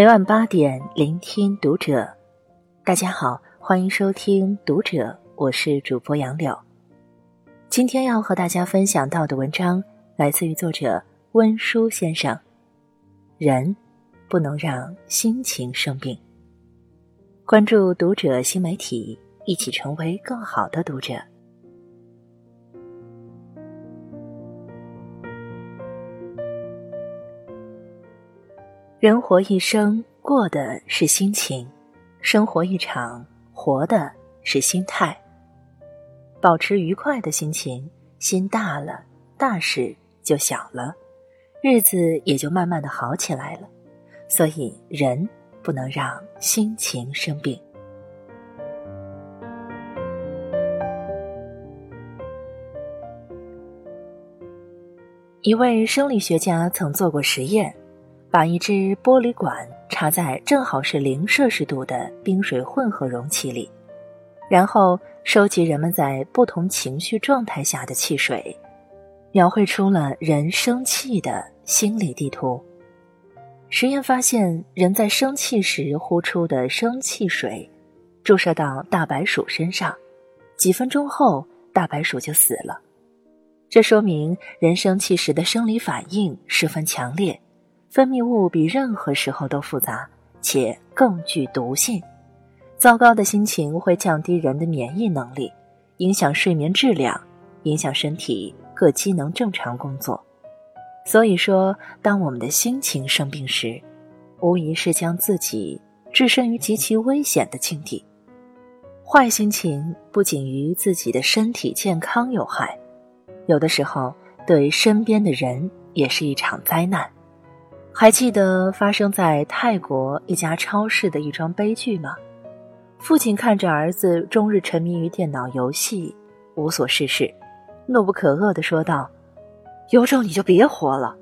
每晚八点，聆听读者。大家好，欢迎收听《读者》，我是主播杨柳。今天要和大家分享到的文章来自于作者温书先生。人不能让心情生病。关注《读者》新媒体，一起成为更好的读者。人活一生，过的是心情；生活一场，活的是心态。保持愉快的心情，心大了，大事就小了，日子也就慢慢的好起来了。所以，人不能让心情生病。一位生理学家曾做过实验。把一只玻璃管插在正好是零摄氏度的冰水混合容器里，然后收集人们在不同情绪状态下的汽水，描绘出了人生气的心理地图。实验发现，人在生气时呼出的生气水，注射到大白鼠身上，几分钟后大白鼠就死了。这说明人生气时的生理反应十分强烈。分泌物比任何时候都复杂，且更具毒性。糟糕的心情会降低人的免疫能力，影响睡眠质量，影响身体各机能正常工作。所以说，当我们的心情生病时，无疑是将自己置身于极其危险的境地。坏心情不仅于自己的身体健康有害，有的时候对身边的人也是一场灾难。还记得发生在泰国一家超市的一桩悲剧吗？父亲看着儿子终日沉迷于电脑游戏，无所事事，怒不可遏地说道：“有种你就别活了！”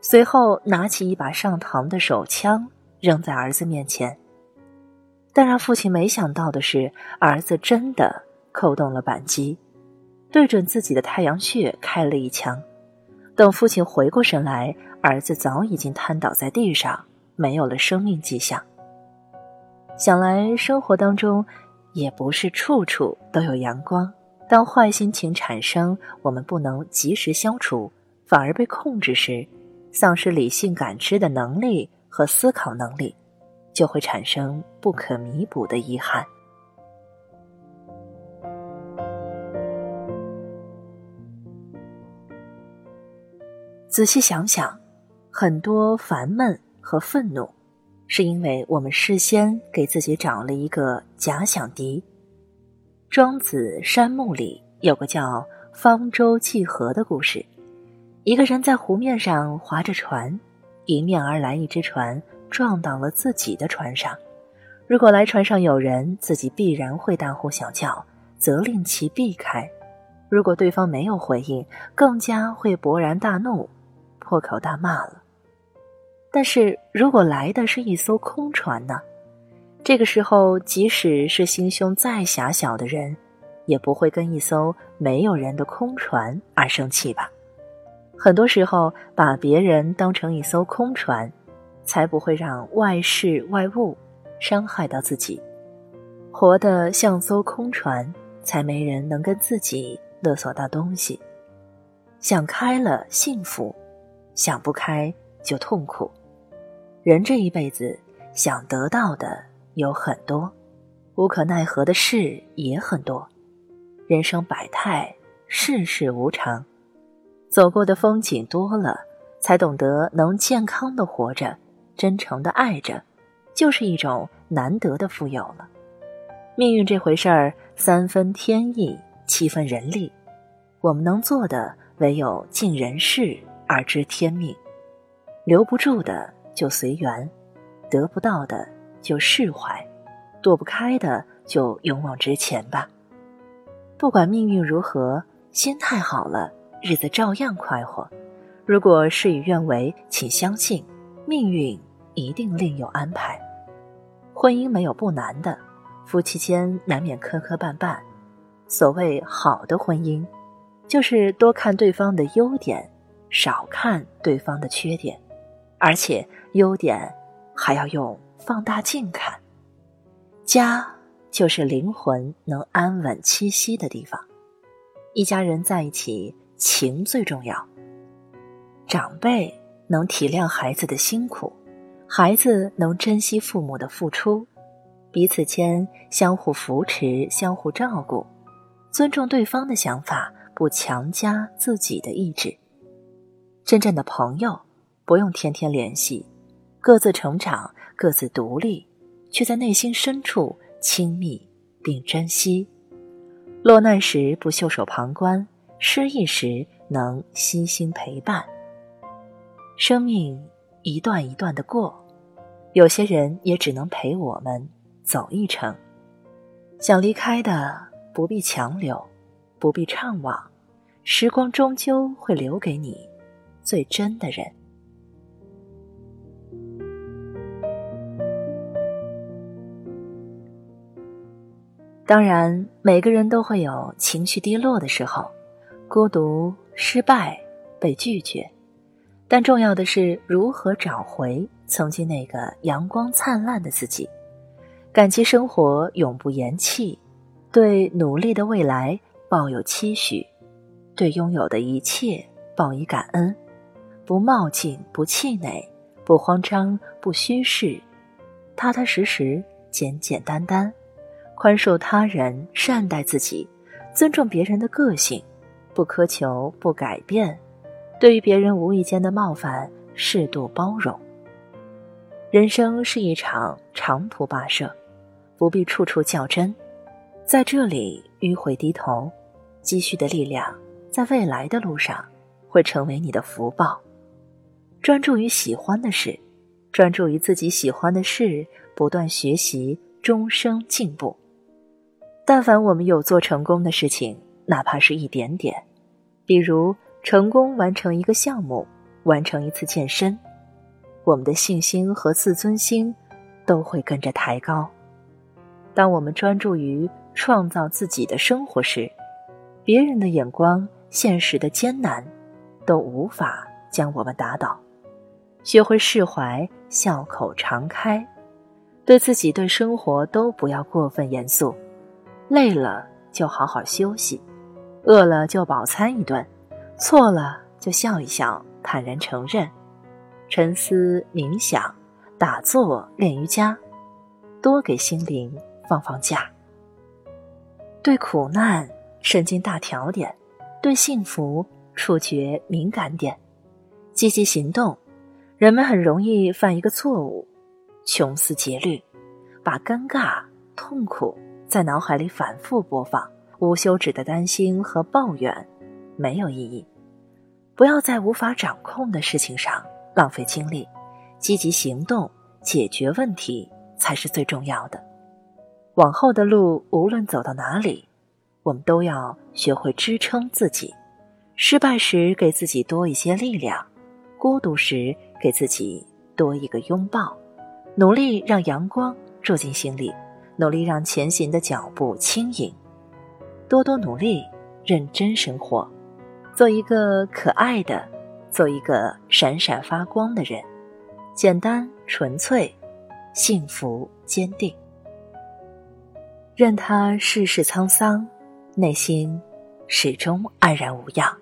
随后拿起一把上膛的手枪扔在儿子面前。但让父亲没想到的是，儿子真的扣动了扳机，对准自己的太阳穴开了一枪。等父亲回过神来，儿子早已经瘫倒在地上，没有了生命迹象。想来生活当中也不是处处都有阳光。当坏心情产生，我们不能及时消除，反而被控制时，丧失理性感知的能力和思考能力，就会产生不可弥补的遗憾。仔细想想，很多烦闷和愤怒，是因为我们事先给自己找了一个假想敌。庄子《山木》里有个叫“方舟济河”的故事，一个人在湖面上划着船，迎面而来一只船撞到了自己的船上。如果来船上有人，自己必然会大呼小叫，责令其避开；如果对方没有回应，更加会勃然大怒。破口大骂了。但是如果来的是一艘空船呢？这个时候，即使是心胸再狭小的人，也不会跟一艘没有人的空船而生气吧？很多时候，把别人当成一艘空船，才不会让外事外物伤害到自己。活得像艘空船，才没人能跟自己勒索到东西。想开了，幸福。想不开就痛苦，人这一辈子想得到的有很多，无可奈何的事也很多。人生百态，世事无常，走过的风景多了，才懂得能健康的活着，真诚的爱着，就是一种难得的富有了。命运这回事儿，三分天意，七分人力，我们能做的唯有尽人事。而知天命，留不住的就随缘，得不到的就释怀，躲不开的就勇往直前吧。不管命运如何，心态好了，日子照样快活。如果事与愿违，请相信命运一定另有安排。婚姻没有不难的，夫妻间难免磕磕绊绊。所谓好的婚姻，就是多看对方的优点。少看对方的缺点，而且优点还要用放大镜看。家就是灵魂能安稳栖息的地方，一家人在一起，情最重要。长辈能体谅孩子的辛苦，孩子能珍惜父母的付出，彼此间相互扶持、相互照顾，尊重对方的想法，不强加自己的意志。真正的朋友不用天天联系，各自成长，各自独立，却在内心深处亲密并珍惜。落难时不袖手旁观，失意时能悉心陪伴。生命一段一段的过，有些人也只能陪我们走一程。想离开的不必强留，不必怅惘，时光终究会留给你最真的人。当然，每个人都会有情绪低落的时候，孤独、失败、被拒绝。但重要的是如何找回曾经那个阳光灿烂的自己，感激生活永不言弃，对努力的未来抱有期许，对拥有的一切报以感恩，不冒进，不气馁，不慌张，不虚饰，踏踏实实，简简单单，宽恕他人，善待自己，尊重别人的个性，不苛求，不改变。对于别人无意间的冒犯，适度包容。人生是一场长途跋涉，不必处处较真，在这里迂回低头，积蓄的力量，在未来的路上会成为你的福报。专注于喜欢的事，专注于自己喜欢的事，不断学习，终生进步。但凡我们有做成功的事情，哪怕是一点点，比如。成功完成一个项目，完成一次健身，我们的信心和自尊心都会跟着抬高。当我们专注于创造自己的生活时，别人的眼光、现实的艰难都无法将我们打倒。学会释怀，笑口常开，对自己、对生活都不要过分严肃。累了就好好休息，饿了就饱餐一顿。错了就笑一笑，坦然承认；沉思冥想、打坐练瑜伽，多给心灵放放假。对苦难神经大条点，对幸福触觉敏感点，积极行动。人们很容易犯一个错误，穷思竭虑，把尴尬、痛苦在脑海里反复播放，无休止的担心和抱怨，没有意义。不要在无法掌控的事情上浪费精力，积极行动解决问题才是最重要的。往后的路无论走到哪里，我们都要学会支撑自己。失败时给自己多一些力量，孤独时给自己多一个拥抱，努力让阳光住进心里，努力让前行的脚步轻盈。多多努力，认真生活。做一个可爱的，做一个闪闪发光的人，简单纯粹，幸福坚定。任他世事沧桑，内心始终安然无恙。